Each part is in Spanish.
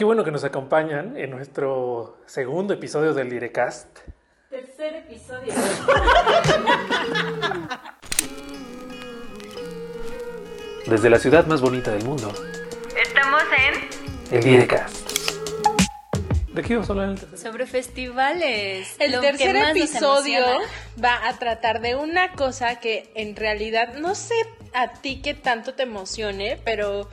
Qué bueno que nos acompañan en nuestro segundo episodio del Direcast. Tercer episodio. Desde la ciudad más bonita del mundo, Estamos en el Direcast. ¿De qué vamos a hablar en el tercer? Sobre festivales. El Lo que tercer más episodio va a tratar de una cosa que en realidad no sé a ti qué tanto te emocione, pero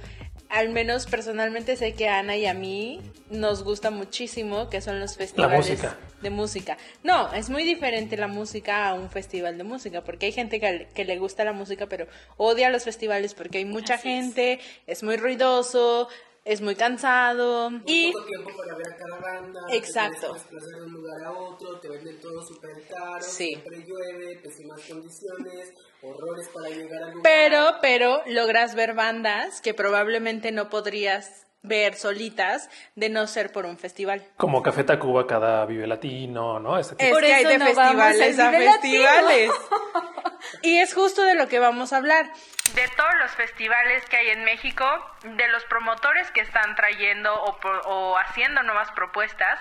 al menos personalmente sé que a Ana y a mí nos gusta muchísimo, que son los festivales música. de música. No, es muy diferente la música a un festival de música, porque hay gente que, que le gusta la música, pero odia los festivales porque hay mucha Así es. gente, es muy ruidoso, es muy cansado y poco tiempo para ver a cada banda. Exacto. Te de un lugar a otro, te venden todo súper caro, Sí. siempre llueve, pésimas condiciones, horrores para llegar al lugar. Pero, pero logras ver bandas que probablemente no podrías ver solitas de no ser por un festival. Como Café Tacuba, cada Vive Latino, ¿no? Ese tipo. Es Por que hay eso de no festivales a Latino. festivales. Y es justo de lo que vamos a hablar. de todos los festivales que hay en México, de los promotores que están trayendo o, haciendo nuevas propuestas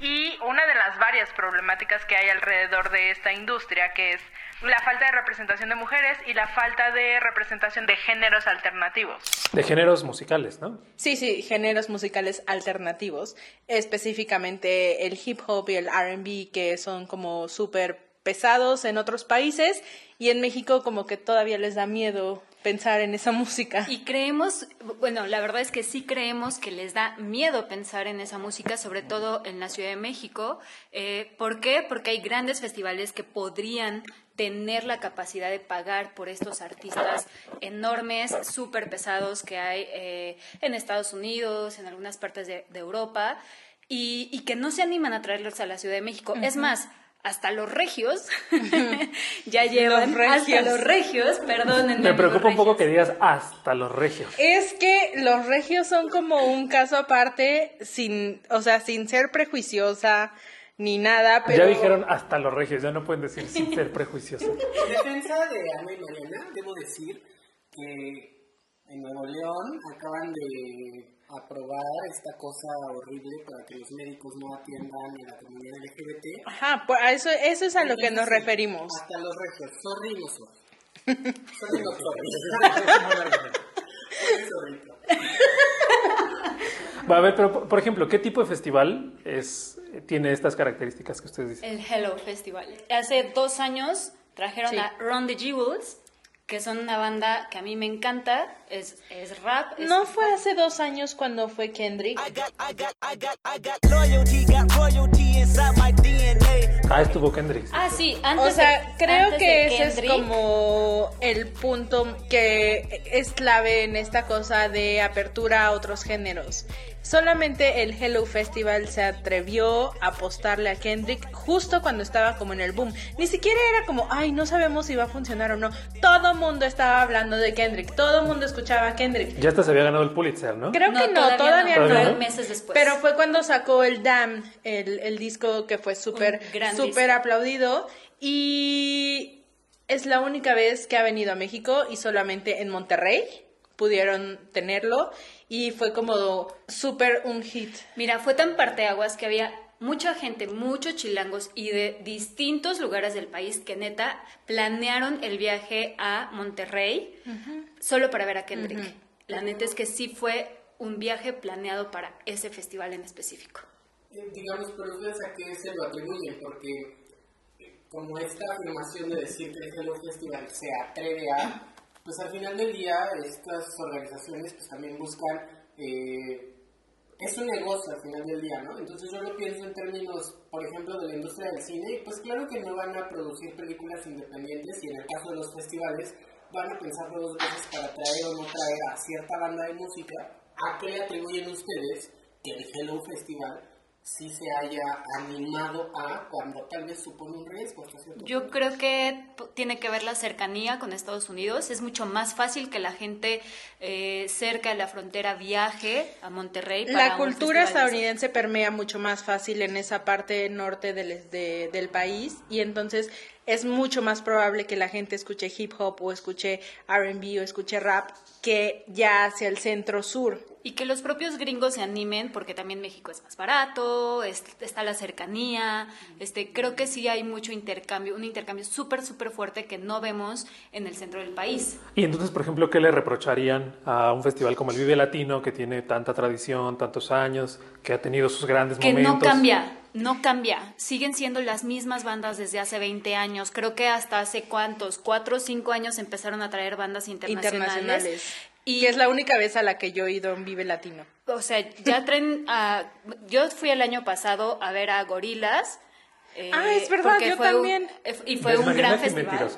y una de las varias problemáticas que hay alrededor de esta industria, que es la falta de representación de mujeres y la falta de representación de géneros alternativos. De géneros musicales, ¿no? Sí, sí, géneros musicales alternativos, específicamente el hip hop y el RB, que son como súper pesados en otros países y en México como que todavía les da miedo pensar en esa música. Y creemos, bueno, la verdad es que sí creemos que les da miedo pensar en esa música, sobre todo en la Ciudad de México. Eh, ¿Por qué? Porque hay grandes festivales que podrían tener la capacidad de pagar por estos artistas enormes, súper pesados que hay eh, en Estados Unidos, en algunas partes de, de Europa, y, y que no se animan a traerlos a la Ciudad de México. Es más, hasta los regios ya llevan, hasta regios. los regios, perdónenme. Me preocupa un poco que digas hasta los regios. Es que los regios son como un caso aparte, sin, o sea, sin ser prejuiciosa ni nada, pero... Ya dijeron hasta los regios, ya no pueden decir sin ser prejuiciosos. En defensa de Ana y Mariana, debo decir que en Nuevo León acaban de aprobar esta cosa horrible para que los médicos no atiendan a la comunidad LGBT. Ajá, pues a eso, eso es a lo que nos referimos. Hasta los regios. Sorry, no sorry. Sorry, no sorry. Va a ver, pero por- por ejemplo, ¿qué tipo de festival es, tiene estas características que ustedes dicen? El Hello Festival. Hace dos años trajeron Sí. a Ron the Jewels, que son una banda que a mí me encanta, es, es rap. es- ¿No fue hace dos años cuando fue Kendrick? Ah, estuvo Kendrick. Ah, sí, antes O sea, de- creo antes que de ese es como el punto que es clave en esta cosa de apertura a otros géneros. Solamente el Hello Festival se atrevió a apostarle a Kendrick justo cuando estaba como en el boom. Ni siquiera era como, ay, no sabemos si va a funcionar o no. Todo mundo estaba hablando de Kendrick, todo mundo escuchaba a Kendrick. Ya hasta se había ganado el Pulitzer, ¿no? Creo que no, todavía, no, no. Todavía no. meses después. Pero fue cuando sacó el Damn, el, el disco que fue súper súper aplaudido y es la única vez que ha venido a México y solamente en Monterrey pudieron tenerlo y fue como súper un hit. Mira, fue tan parteaguas que había mucha gente, muchos chilangos y de distintos lugares del país que neta planearon el viaje a Monterrey solo para ver a Kendrick. La neta es que sí fue un viaje planeado para ese festival en específico. Eh, digamos, pero ustedes a qué se lo atribuyen, porque eh, como esta afirmación de decir que el Hello Festival se atreve a, pues al final del día estas organizaciones pues también buscan, eh, es un negocio al final del día, ¿no? Entonces yo lo pienso en términos, por ejemplo, de la industria del cine, y pues claro que no van a producir películas independientes y en el caso de los festivales van a pensar dos veces para traer o no traer a cierta banda de música. ¿A qué le atribuyen ustedes que el Hello Festival sí se haya animado a cuando tal vez supone un riesgo? Yo punto? creo que tiene que ver la cercanía con Estados Unidos. Es mucho más fácil que la gente eh, cerca de la frontera viaje a Monterrey. para La cultura estadounidense permea mucho más fácil en esa parte norte del, de- del país y entonces es mucho más probable que la gente escuche hip hop o escuche RB o escuche rap que ya hacia el centro sur. Y que los propios gringos se animen porque también México es más barato, está la cercanía, este, creo que sí hay mucho intercambio, un intercambio súper, súper fuerte que no vemos en el centro del país. Y entonces, por ejemplo, ¿qué le reprocharían a un festival como el Vive Latino, que tiene tanta tradición, tantos años, que ha tenido sus grandes que momentos? Que no cambia, no cambia. Siguen siendo las mismas bandas desde hace 20 años. Creo que hasta hace cuántos, cuatro o cinco años empezaron a traer bandas internacionales. Y que es la única vez a la que yo he ido en Vive Latino. O sea, ya traen a... Yo fui el año pasado a ver a Gorilas. Eh, ah, es verdad, yo también. y fue un gran festival.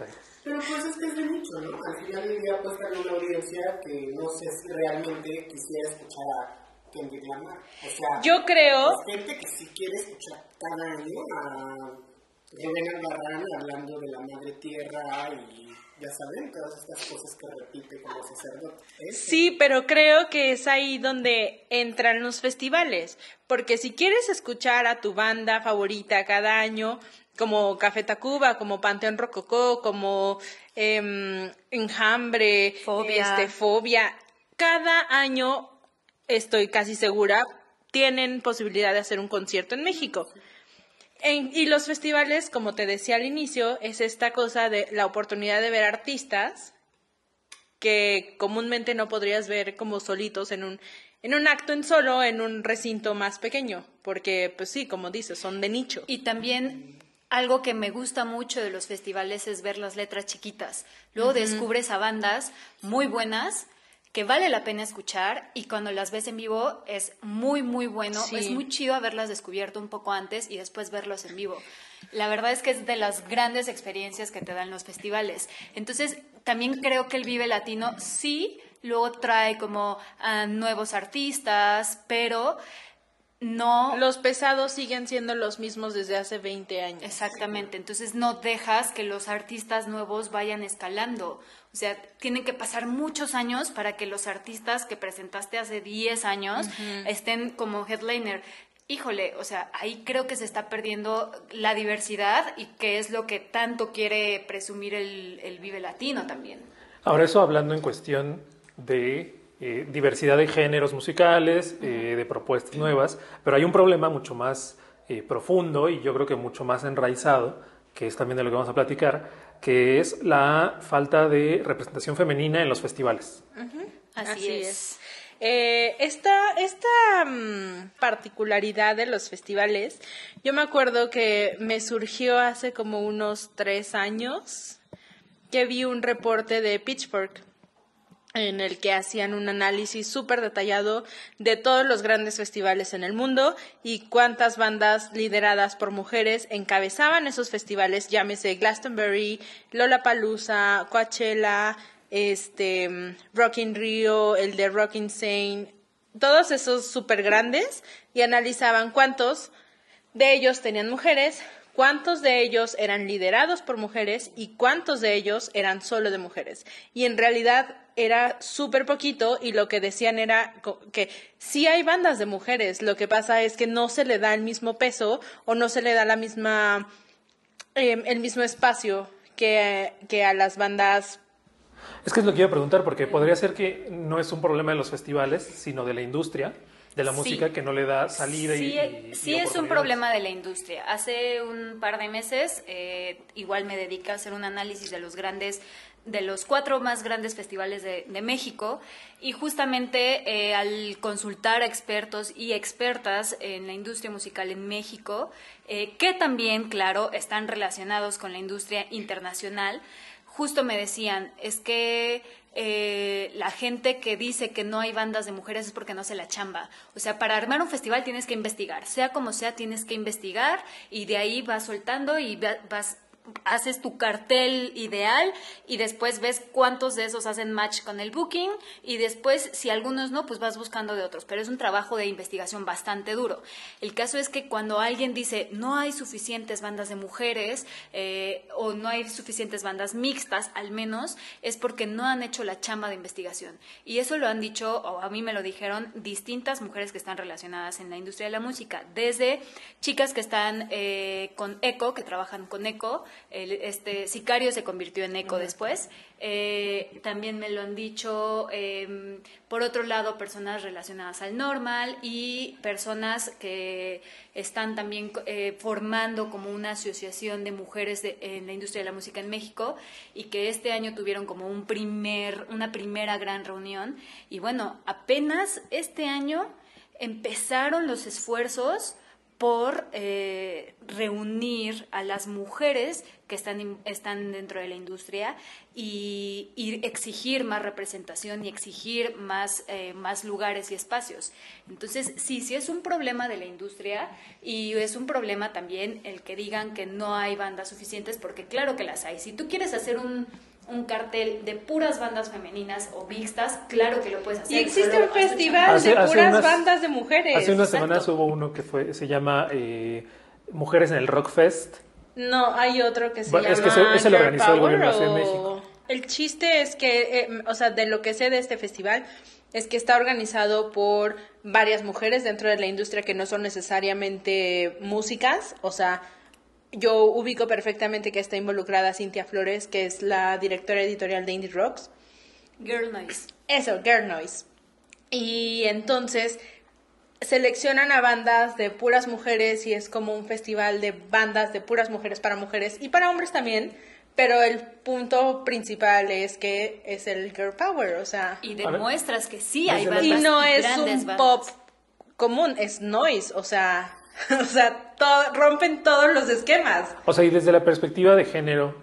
Pero pues es que es de mucho, ¿no? Al final del día puede estar una audiencia que no sé si realmente quisiera escuchar a Kendrick Lamar. O sea, yo creo... Hay gente que sí quiere escuchar cada año a Rubén Albarrán hablando de la madre tierra y ya saben, todas estas cosas que repite como sacerdote. Sí, pero creo que es ahí donde entran los festivales, porque si quieres escuchar a tu banda favorita cada año, como Café Tacuba, como Panteón Rococó, como eh, Enjambre, Fobia. Este, Fobia, cada año, estoy casi segura, tienen posibilidad de hacer un concierto en México y los festivales, como te decía al inicio, es esta cosa de la oportunidad de ver artistas que comúnmente no podrías ver como solitos en un, en un acto en solo, en un recinto más pequeño, porque pues sí, como dices, son de nicho. Y también algo que me gusta mucho de los festivales es ver las letras chiquitas. Luego descubres a bandas muy buenas que vale la pena escuchar y cuando las ves en vivo es muy, muy bueno. Es muy chido haberlas descubierto un poco antes y después verlos en vivo. La verdad es que es de las grandes experiencias que te dan los festivales. Entonces, también creo que el Vive Latino sí luego trae como a nuevos artistas, pero no... Los pesados siguen siendo los mismos desde hace 20 años. Exactamente, entonces no dejas que los artistas nuevos vayan escalando. O sea, tienen que pasar muchos años para que los artistas que presentaste hace 10 años estén como headliner. Híjole, o sea, ahí creo que se está perdiendo la diversidad y que es lo que tanto quiere presumir el, Vive Latino también. Ahora eso hablando en cuestión de eh, diversidad de géneros musicales, eh, de propuestas nuevas, pero hay un problema mucho más eh, profundo y yo creo que mucho más enraizado, que es también de lo que vamos a platicar, que es la falta de representación femenina en los festivales. Así, es. Eh, esta esta mm, particularidad de los festivales, yo me acuerdo que me surgió hace como unos tres años que vi un reporte de Pitchfork en el que hacían un análisis súper detallado de todos los grandes festivales en el mundo y cuántas bandas lideradas por mujeres encabezaban esos festivales, llámese Glastonbury, Lollapalooza, Coachella, este, Rock in Rio, el de Rock Insane, todos esos súper grandes y analizaban cuántos de ellos tenían mujeres, cuántos de ellos eran liderados por mujeres y cuántos de ellos eran solo de mujeres. Y en realidad era súper poquito y lo que decían era que sí hay bandas de mujeres, lo que pasa es que no se le da el mismo peso o no se le da la misma, em, el mismo espacio que, que a las bandas es que es lo que iba a preguntar, porque podría ser que no es un problema de los festivales, sino de la industria de la música que no le da salida sí, y, Sí, es un problema de la industria. Hace un par de meses eh, igual me dediqué a hacer un análisis de los grandes de los cuatro más grandes festivales de, México y justamente eh, al consultar a expertos y expertas en la industria musical en México, eh, que también, claro, están relacionados con la industria internacional, justo me decían, es que eh, la gente que dice que no hay bandas de mujeres es porque no se la chamba. O sea, para armar un festival tienes que investigar, sea como sea, tienes que investigar y de ahí vas soltando y vas haces tu cartel ideal y después ves cuántos de esos hacen match con el booking y después si algunos no, pues vas buscando de otros, pero es un trabajo de investigación bastante duro. El caso es que cuando alguien dice no hay suficientes bandas de mujeres eh, o no hay suficientes bandas mixtas, al menos es porque no han hecho la chamba de investigación. Y eso lo han dicho, o a mí me lo dijeron, distintas mujeres que están relacionadas en la industria de la música, desde chicas que están eh, con ECO, que trabajan con ECO, el- este Sicario se convirtió en eco después. Eh, también me lo han dicho, eh, por otro lado, personas relacionadas al normal y personas que están también eh, formando como una asociación de mujeres de- en la industria de la música en México y que este año tuvieron como un primer, una primera gran reunión. Y bueno, apenas este año empezaron los esfuerzos por eh, reunir a las mujeres que están, están dentro de la industria y, y exigir más representación y exigir más, eh, más lugares y espacios. Entonces, sí, sí es un problema de la industria y es un problema también el que digan que no hay bandas suficientes, porque claro que las hay. Si tú quieres hacer un, un cartel de puras bandas femeninas o mixtas, claro que lo puedes hacer. Y existe un festival Hace- de hace puras unas- bandas de mujeres. Hace unas exacto. semanas hubo uno que fue, se llama eh, Mujeres en el Rock Fest. No, hay otro que se Bueno, llama es que ese lo el gobierno de la Ciudad de o- México. El chiste es que, eh, o sea, de lo que sé de este festival, es que está organizado por varias mujeres dentro de la industria que no son necesariamente músicas, o sea, yo ubico perfectamente que está involucrada Cintia Flores, que es la directora editorial de Indie Rocks. Girl Noise. Eso, Girl Noise. Y entonces seleccionan a bandas de puras mujeres y es como un festival de bandas de puras mujeres para mujeres y para hombres también, pero el punto principal es que es el girl power, o sea, Y demuestras que sí hay bandas y no es un bandas. pop común, es noise, o sea, o sea, to- rompen todos los esquemas. O sea, y desde la perspectiva de género,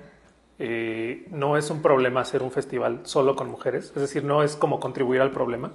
eh, no es un problema hacer un festival solo con mujeres. Es decir, no es como contribuir al problema.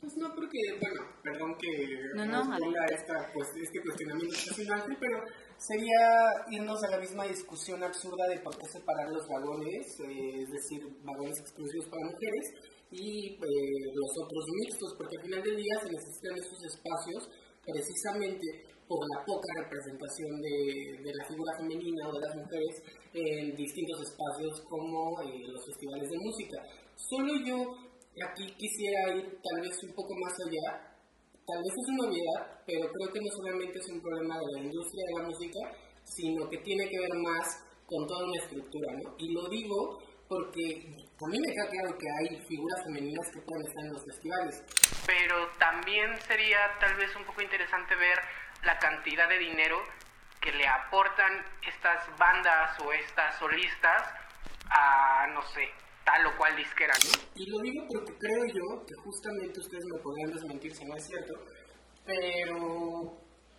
Pues no, porque, bueno, perdón que No, no, ponga esta, pues, este cuestionamiento estacional, pero sería irnos a la misma discusión absurda de por qué separar los vagones, eh, es decir, vagones exclusivos para mujeres y eh, los otros mixtos, porque al final del día se necesitan esos espacios precisamente por la poca representación de, la figura femenina o de las mujeres en distintos espacios como eh, los festivales de música. Solo yo aquí quisiera ir tal vez un poco más allá. Tal vez es una obviedad, pero creo que no solamente es un problema de la industria de la música, sino que tiene que ver más con toda una estructura, ¿no? Y lo digo porque a mí me queda claro que hay figuras femeninas que pueden estar en los festivales, pero también sería tal vez un poco interesante ver la cantidad de dinero que le aportan estas bandas o estas solistas a, no sé, tal o cual disquera, ¿no? Y lo digo porque creo yo que justamente ustedes me podrían desmentir si no es cierto, pero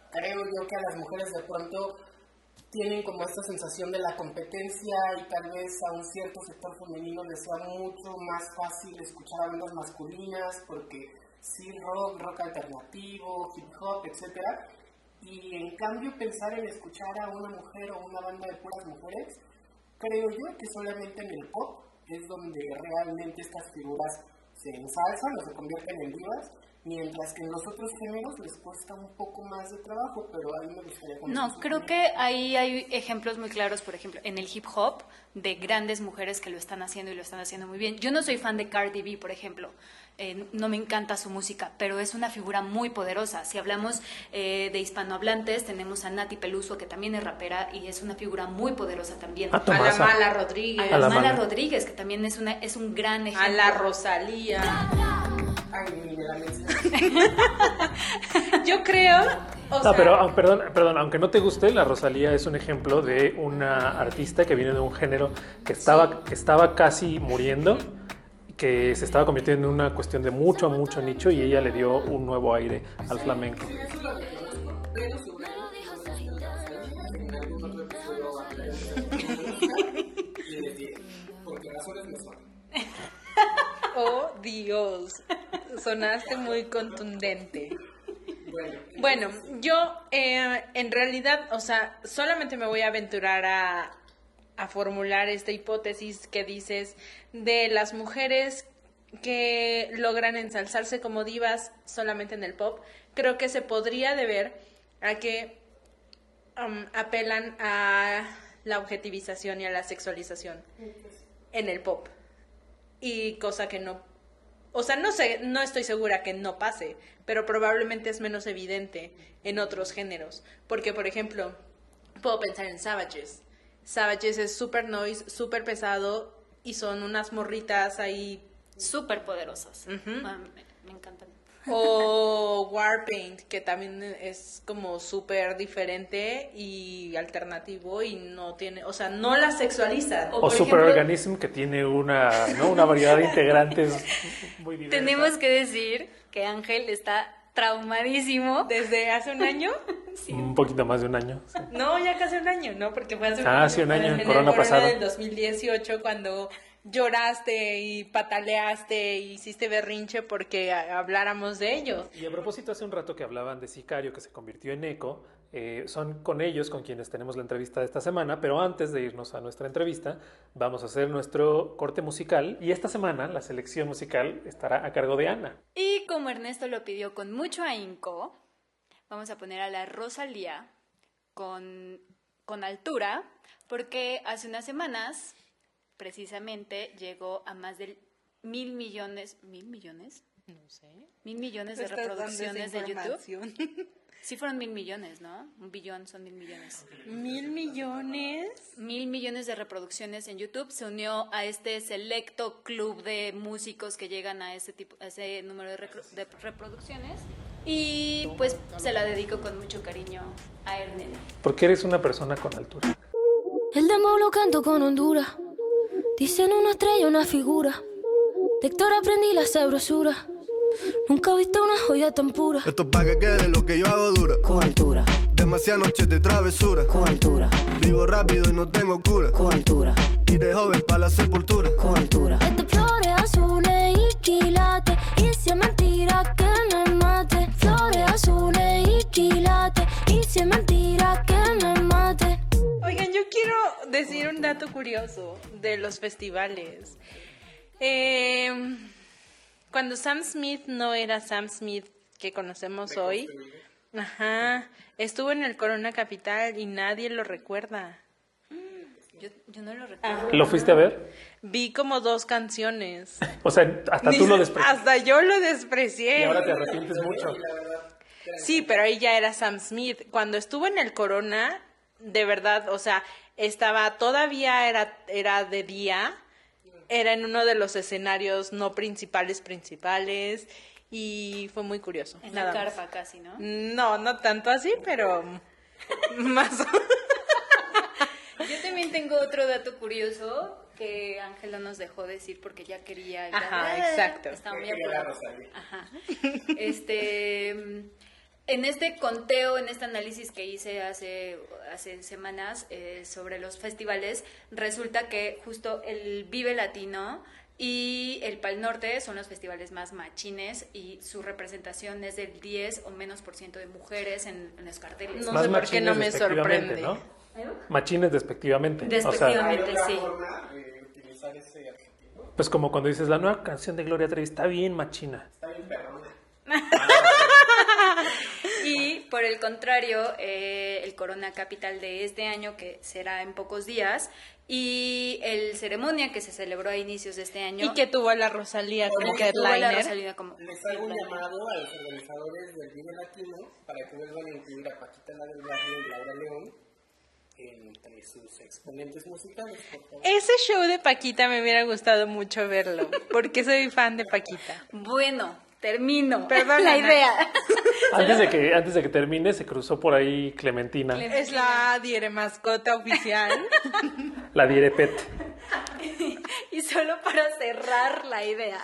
creo yo que a las mujeres de pronto tienen como esta sensación de la competencia y tal vez a un cierto sector femenino les sea mucho más fácil escuchar a bandas masculinas porque sí rock, rock alternativo, hip hop, etcétera, y en cambio pensar en escuchar a una mujer o una banda de puras mujeres, creo yo que solamente en el pop es donde realmente estas figuras se ensalzan o se convierten en divas, mientras que en los otros géneros les cuesta un poco más de trabajo, pero a mí me gustaría No, creo que ahí hay ejemplos muy claros, por ejemplo, en el hip hop, de grandes mujeres que lo están haciendo y lo están haciendo muy bien. Yo no soy fan de Cardi B, por ejemplo. Eh, no me encanta su música, pero es una figura muy poderosa. Si hablamos eh, de hispanohablantes, tenemos a Nati Peluso, que también es rapera y es una figura muy poderosa también. A A la. Mala Rodríguez, A la la Mala. Rodríguez, que también es, una, es un gran ejemplo. a la Rosalía. Ay, mi violencia. Yo creo, o No, sea, pero ah, perdón, perdón, aunque no te guste, la Rosalía es un ejemplo de una artista que viene de un género que estaba, que estaba casi muriendo, que se estaba convirtiendo en una cuestión de mucho, mucho nicho y ella le dio un nuevo aire al flamenco. Oh Dios, sonaste muy contundente. Bueno, yo eh, en realidad, o sea, solamente me voy a aventurar a, a formular esta hipótesis que dices de las mujeres que logran ensalzarse como divas solamente en el pop. Creo que se podría deber a que um, apelan a la objetivización y a la sexualización en el pop. Y cosa que no o sea, no sé, no estoy segura que no pase, pero probablemente es menos evidente en otros géneros. Porque, por ejemplo, puedo pensar en Savages, Savages es super noise, súper pesado y son unas morritas ahí. Súper poderosas. Ujú. Ah, me, me encantan. O Warpaint, que también es como súper diferente y alternativo y no tiene, o sea, no la sexualizan. O, O Superorganism, que tiene una, ¿no? una variedad de integrantes muy diversa. Tenemos que decir que Ángel está traumadísimo. Desde hace un año, Un poquito más de un año. sí. no, ya casi un año, ¿no? Porque fue hace un Ah, año. sí, un año, en el el corona pasado. del 2018 cuando lloraste y pataleaste y hiciste berrinche porque habláramos de ello. Y a propósito, hace un rato que hablaban de Sicario, que se convirtió en eco, eh, son con ellos con quienes tenemos la entrevista de esta semana, pero antes de irnos a nuestra entrevista, vamos a hacer nuestro corte musical y esta semana la selección musical estará a cargo de Ana. Y como Ernesto lo pidió con mucho ahínco, vamos a poner a la Rosalía con, con altura, porque hace unas semanas, precisamente, llegó a más de mil millones, mil millones, No sé. mil millones de reproducciones de YouTube. Sí fueron mil millones, ¿no? Un billón son mil millones. Mil millones. Mil millones de reproducciones en YouTube. Se unió a este selecto club de músicos que llegan a ese tipo, a ese número de, reproducciones. Y pues se la dedico con mucho cariño a Ernest. Porque eres una persona con altura. El demo lo canto con Honduras. Dicen una estrella, una figura. De Héctor aprendí la sabrosura. Nunca he visto una joya tan pura. Esto es pa' que quede lo que yo hago dura. Con altura, Demasiadas noches de travesura. con altura, Vivo rápido y no tengo cura. con altura, Y de joven pa' la sepultura. con altura. Este flores azules y quilates. Y si es mentira que me mate. Flores azules y quilates. Y si es mentira que me mate. Oigan, yo quiero decir un dato curioso de los festivales. Eh, cuando Sam Smith no era Sam Smith que conocemos hoy, ajá, estuvo en el Corona Capital y nadie lo recuerda. Yo, yo no lo recuerdo. ¿Lo fuiste a ver? Vi como dos canciones. O sea, hasta tú lo desprecias. Hasta yo lo Y desprecié. ahora te arrepientes mucho. Sí, pero ahí ya era Sam Smith. Cuando estuvo en el Corona, de verdad, o sea, estaba todavía era era de día, era en uno de los escenarios no principales principales y fue muy curioso. En la más. carpa casi, ¿no? No, no tanto así, pero más. Yo también tengo otro dato curioso que Ángela nos dejó decir porque ya quería. ya- Ajá, exacto. Estaba muy. Ajá. Este, en este conteo, en este análisis que hice hace, hace semanas eh, sobre los festivales, resulta que justo el Vive Latino y el Pal Norte son los festivales más machines y su representación es del 10 o menos por ciento de mujeres en, en los carteles. No Más sé por qué no me sorprende. ¿no? Machines despectivamente. O sea, Despectivamente. ¿Hay otra sí. forma de utilizar ese adjetivo? pues como cuando dices la nueva canción de Gloria Trevi está bien machina. Está bien perrona. Y por el contrario, eh, el Corona Capital de este año, que será en pocos días, y el ceremonia que se celebró a inicios de este año. Y que tuvo a la Rosalía como que tuvo a la. Rosalía como Les hago un llamado a los organizadores del Vive Latino para que vuelvan a incluir a Paquita la del Barrio y Laura León entre sus exponentes musicales. Ese show de Paquita me hubiera gustado mucho verlo, porque soy fan de Paquita. Bueno, termino. Perdona, la idea. Antes de que antes de que termine se cruzó por ahí Clementina, Clem- Es la diere mascota oficial. la direpet. y solo para cerrar la idea.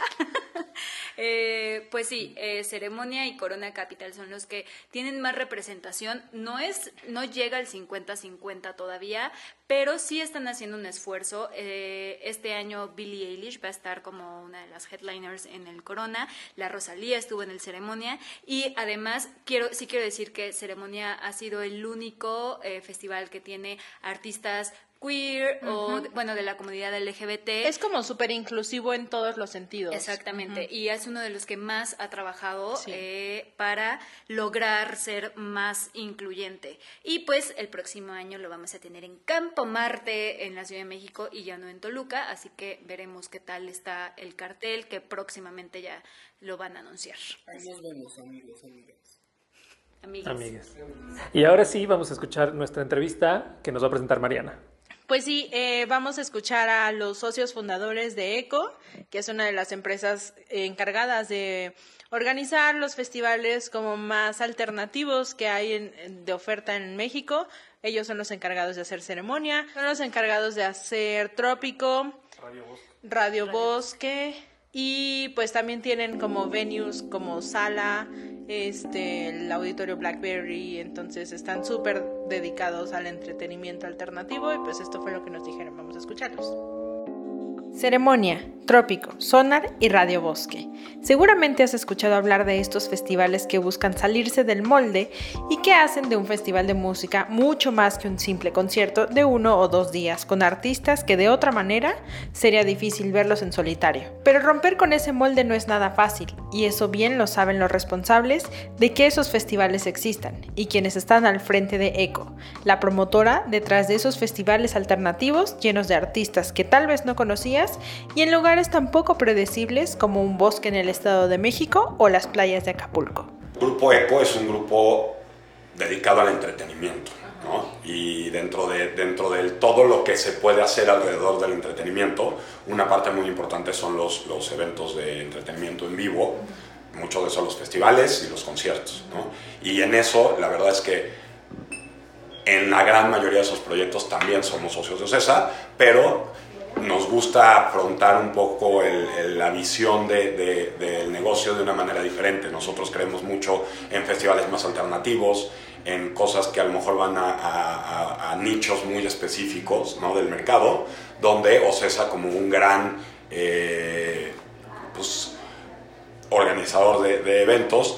Eh, pues sí, eh, Ceremonia y Corona Capital son los que tienen más representación. No es, no llega al 50-50 todavía, pero sí están haciendo un esfuerzo. Eh, este año Billie Eilish va a estar como una de las headliners en el Corona. La Rosalía estuvo en el Ceremonia y además quiero, sí quiero decir que Ceremonia ha sido el único eh, festival que tiene artistas queer o de- bueno de la comunidad LGBT Es como súper inclusivo en todos los sentidos. Exactamente, y es uno de los que más ha trabajado Sí. eh, para lograr ser más incluyente. Y pues el próximo año lo vamos a tener en Campo Marte, en la Ciudad de México, y ya no en Toluca, así que veremos qué tal está el cartel, que próximamente ya lo van a anunciar. Ahí nos vemos, amigos, amigas. Amigas. Amigas. Y ahora sí vamos a escuchar nuestra entrevista que nos va a presentar Mariana. Pues sí, eh, vamos a escuchar a los socios fundadores de ECO, que es una de las empresas encargadas de organizar los festivales como más alternativos que hay en- de oferta en México. Ellos son los encargados de hacer ceremonia, son los encargados de hacer trópico, Radio Bosque y pues también tienen como venues como Sala, este, el Auditorio Blackberry, entonces están súper dedicados al entretenimiento alternativo y pues esto fue lo que nos dijeron, vamos a escucharlos. Ceremonia, Trópico, Sonar y Radio Bosque. Seguramente has escuchado hablar de estos festivales que buscan salirse del molde y que hacen de un festival de música mucho más que un simple concierto de uno o dos días con artistas que de otra manera sería difícil verlos en solitario. Pero romper con ese molde no es nada fácil y eso bien lo saben los responsables de que esos festivales existan y quienes están al frente de ECO, la promotora detrás de esos festivales alternativos llenos de artistas que tal vez no conocías y en lugares tan poco predecibles como un bosque en el Estado de México o las playas de Acapulco. Grupo ECO es un grupo dedicado al entretenimiento, ¿no? Y dentro de, dentro de todo lo que se puede hacer alrededor del entretenimiento, una parte muy importante son los, los eventos de entretenimiento en vivo, muchos de esos los festivales y los conciertos, ¿no? Y en eso, la verdad es que en la gran mayoría de esos proyectos también somos socios de OCESA, pero nos gusta afrontar un poco la visión de- de- del negocio de una manera diferente. Nosotros creemos mucho en festivales más alternativos, en cosas que a lo mejor van a, nichos muy específicos ¿no? del mercado, donde OCESA como un gran eh, pues, organizador de, eventos,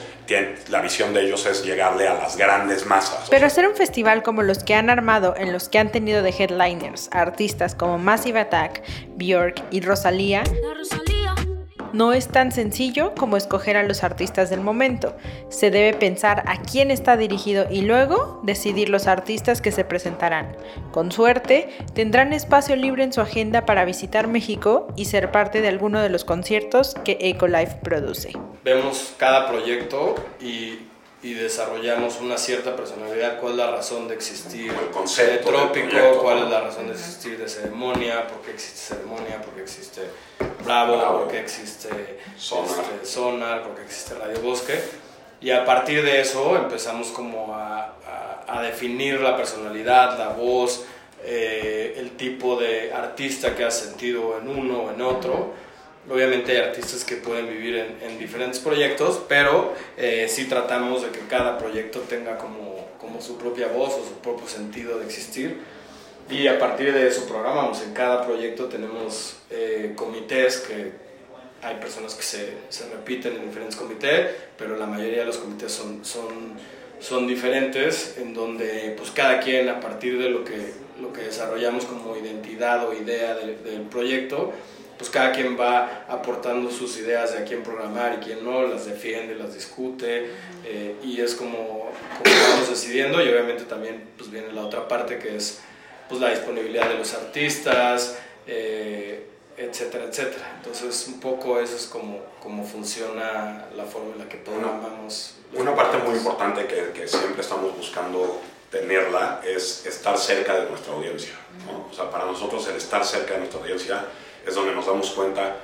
la visión de ellos es llegarle a las grandes masas. Pero hacer un festival como los que han armado, en los que han tenido de headliners a artistas como Massive Attack, Björk y Rosalía, La Rosalía. No es tan sencillo como escoger a los artistas del momento. Se debe pensar a quién está dirigido y luego decidir los artistas que se presentarán. Con suerte, tendrán espacio libre en su agenda para visitar México y ser parte de alguno de los conciertos que Ecolife produce. vemos cada proyecto y, y desarrollamos una cierta personalidad, cuál es la razón de existir El concepto de trópico, proyecto, cuál es la razón de existir de ceremonia, por qué existe ceremonia, por qué existe Bravo, Bravo. por qué existe Sonar. este, Sonar, por qué existe Radio Bosque. Y a partir de eso empezamos como a, a- a definir la personalidad, la voz, eh, el tipo de artista que has sentido en uno o en otro. Obviamente hay artistas que pueden vivir en, en diferentes proyectos, pero eh, sí tratamos de que cada proyecto tenga como, como su propia voz o su propio sentido de existir. Y a partir de eso programamos. En cada proyecto tenemos eh, comités que hay personas que se, se repiten en diferentes comités, pero la mayoría de los comités son, son, son diferentes, en donde pues cada quien a partir de lo que, lo que desarrollamos como identidad o idea de- del proyecto, pues cada quien va aportando sus ideas de a quién programar y quién no, las defiende, las discute, eh, y es como, como vamos decidiendo, y obviamente también pues viene la otra parte que es pues la disponibilidad de los artistas, eh, etcétera, etcétera. Entonces, un poco eso es como, como funciona la forma en la que programamos. Una parte muy importante que, que siempre estamos buscando tenerla es estar cerca de nuestra audiencia. ¿no? O sea, para nosotros el estar cerca de nuestra audiencia es donde nos damos cuenta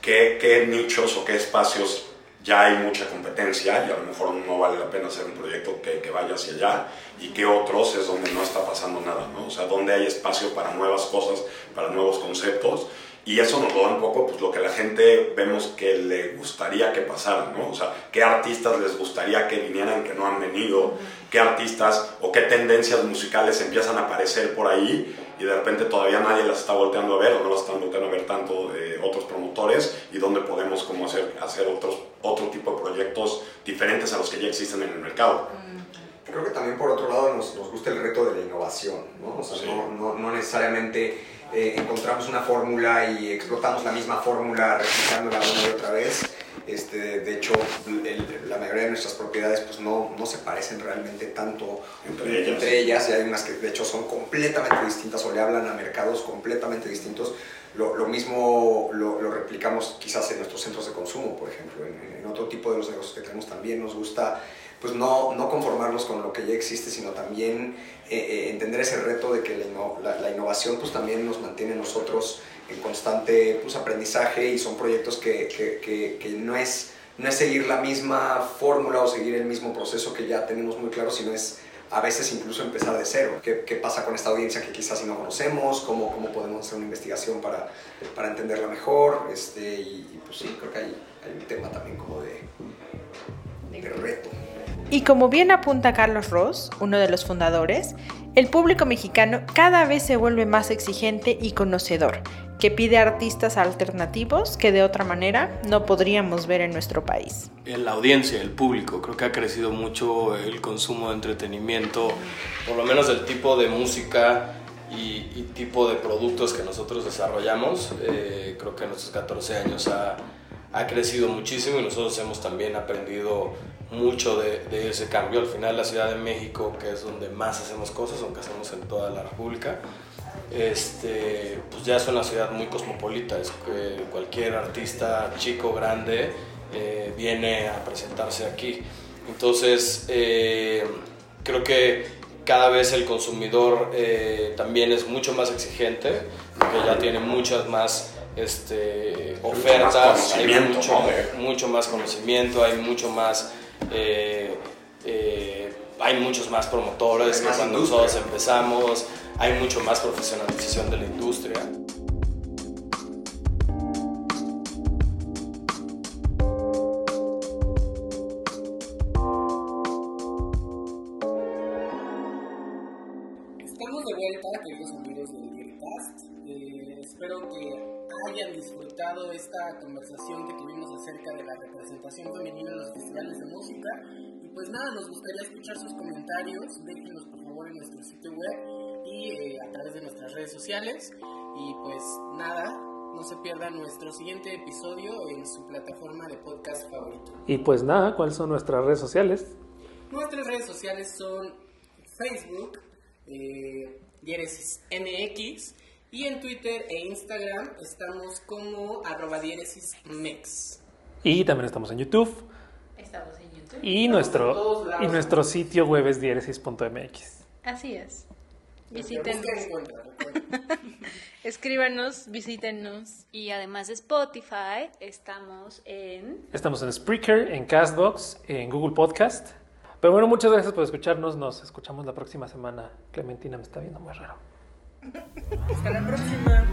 qué, qué nichos o qué espacios ya hay mucha competencia y a lo mejor no vale la pena hacer un proyecto que, que vaya hacia allá y qué otros es donde no está pasando nada, ¿no? O sea, donde hay espacio para nuevas cosas, para nuevos conceptos y eso nos lo da un poco pues, lo que la gente vemos que le gustaría que pasara, ¿no? O sea, qué artistas les gustaría que vinieran que no han venido, qué artistas o qué tendencias musicales empiezan a aparecer por ahí y de repente todavía nadie las está volteando a ver o no las están volteando a ver tanto de otros promotores y donde podemos como hacer, hacer otros, otro tipo de proyectos diferentes a los que ya existen en el mercado. Creo que también por otro lado nos, nos gusta el reto de la innovación, ¿no? O sea, Sí. no, no, no necesariamente eh, encontramos una fórmula y explotamos la misma fórmula replicándola una y otra vez. Este, de hecho, el- la mayoría de nuestras propiedades pues no, no se parecen realmente tanto Entre ellas. entre ellas y hay unas que de hecho son completamente distintas o le hablan a mercados completamente distintos. Lo, lo mismo lo, lo replicamos quizás en nuestros centros de consumo, por ejemplo. En, en otro tipo de los negocios que tenemos también nos gusta pues no, no conformarnos con lo que ya existe, sino también eh, eh, entender ese reto de que la, la- la innovación pues también nos mantiene nosotros en constante pues, aprendizaje y son proyectos que, que- que- que no, es, no es seguir la misma fórmula o seguir el mismo proceso que ya tenemos muy claro, sino es a veces incluso empezar de cero. ¿Qué, qué pasa con esta audiencia que quizás no conocemos? ¿Cómo, cómo podemos hacer una investigación para, para entenderla mejor? Este, y, y, pues sí, creo que hay, hay un tema también como de, de reto. Y como bien apunta Carlos Ross, uno de los fundadores, el público mexicano cada vez se vuelve más exigente y conocedor, que pide artistas alternativos que de otra manera no podríamos ver en nuestro país. la audiencia, el público. Creo que ha crecido mucho el consumo de entretenimiento, por lo menos del tipo de música y, tipo de productos que nosotros desarrollamos. Eh, creo que en estos 14 años ha, ha crecido muchísimo y nosotros hemos también aprendido mucho de, de ese cambio. Al final la Ciudad de México, que es donde más hacemos cosas, aunque hacemos en toda la República, este, pues ya es una ciudad muy cosmopolita, es que cualquier artista chico, grande, eh, viene a presentarse aquí. Entonces, eh, creo que cada vez el consumidor eh, también es mucho más exigente, porque ya tiene muchas más este, más ofertas, hay mucho, mucho más conocimiento, hay mucho más... eh, eh, hay muchos más promotores Hay que más cuando nosotros empezamos, hay mucho más profesionalización de la industria. Esta conversación que tuvimos acerca de la representación femenina en los festivales de música. Y pues nada, nos gustaría escuchar sus comentarios. Déjenos por favor en nuestro sitio web y eh, a través de nuestras redes sociales. Y pues nada, no se pierdan nuestro siguiente episodio en su plataforma de podcast favorito. Y pues nada, ¿cuáles son nuestras redes sociales? Nuestras redes sociales son Facebook, eh, MX, y en Twitter e Instagram estamos como arroba diéresis mex. Y también estamos en YouTube. Estamos en YouTube. Y Estamos nuestro, y nuestro sitio web es diéresis.mx. Así es. Visítenos, escríbanos, visítenos. Y además de Spotify, estamos en... Estamos en Spreaker, en Castbox, en Google Podcast. Pero bueno, muchas gracias por escucarnos. Nos escuchamos la próxima semana. Clementina me está viendo muy raro. Hasta la próxima.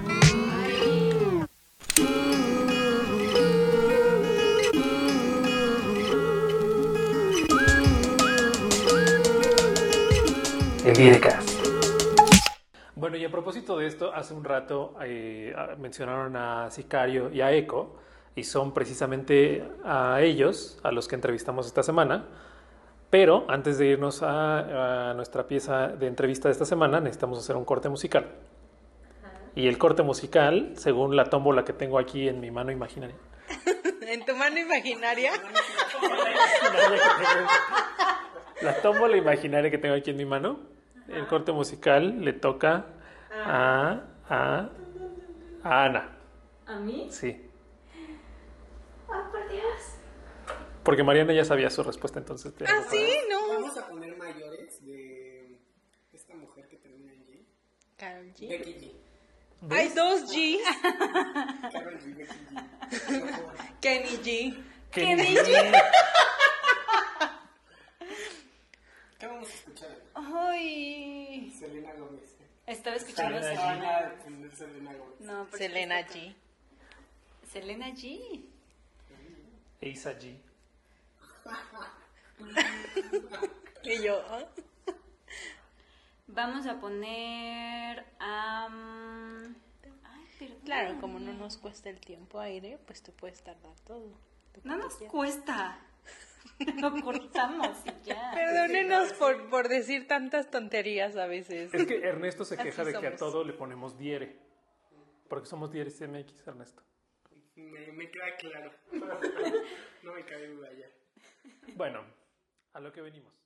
Bueno, y a propósito de esto, hace un rato eh, mencionaron a Sicario y a Eco, y son precisamente a ellos a los que entrevistamos esta semana. Pero antes de irnos a, a nuestra pieza de entrevista de esta semana, necesitamos hacer un corte musical. Y el corte musical, según la tómbola que tengo aquí en mi mano imaginaria. En tu mano imaginaria. La tómbola imaginaria que tengo aquí en mi mano, el corte musical le toca a, a, a Ana. ¿A mí? Sí. ¡Ay, por Dios! Porque Mariana ya sabía su respuesta, entonces. te- ¿Ah, sí? No. Vamos a poner mayores de esta mujer que termina en G. Karol G. Becky G. Hay dos Gs. Carol G, Becky G. Kenny G. Kenny ¿Qué vamos a escuchar? ¡Ay! Selena Gómez. Estaba escuchando a Van Selena. a poner Selena Gómez. No, Selena G. Selena G. Eisa G. Y yo, ¿ah? Vamos a poner a... Ay, perdón. Claro, como no nos cuesta el tiempo aire, pues tú puedes tardar todo. No nos quieras. cuesta. Lo cortamos y ya. Perdónenos por, por decir tantas tonterías a veces. Es que Ernesto se Así queja de que a todo le ponemos diere. Porque somos dieres MX, Ernesto. Me, me queda claro. no me cabe duda ya. Bueno, a lo que venimos.